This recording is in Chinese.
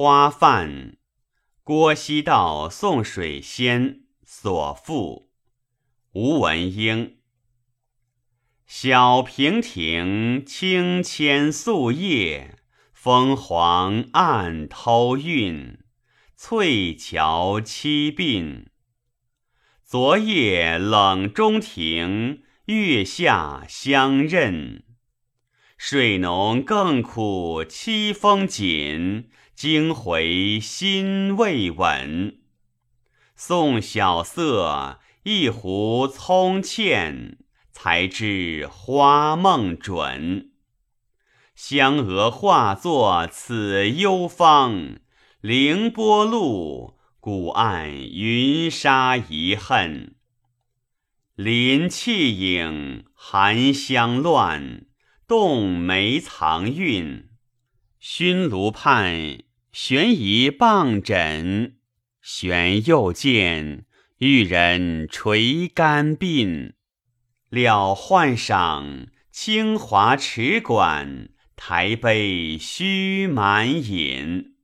花饭，郭西道送水仙所赋。吴文英。小平亭青千素叶，枫黄暗偷韵。翠桥七鬓。昨夜冷中庭，月下相认。水浓更苦凄风紧，惊回心未稳。送晓色，一壶葱茜，才知花梦准。香娥化作此幽芳，凌波路。古岸云沙遗恨，林气影，寒香乱，洞梅藏韵。熏炉畔悬疑傍枕，悬又见玉人垂肝鬓。了换赏，清华池馆，台杯须满饮。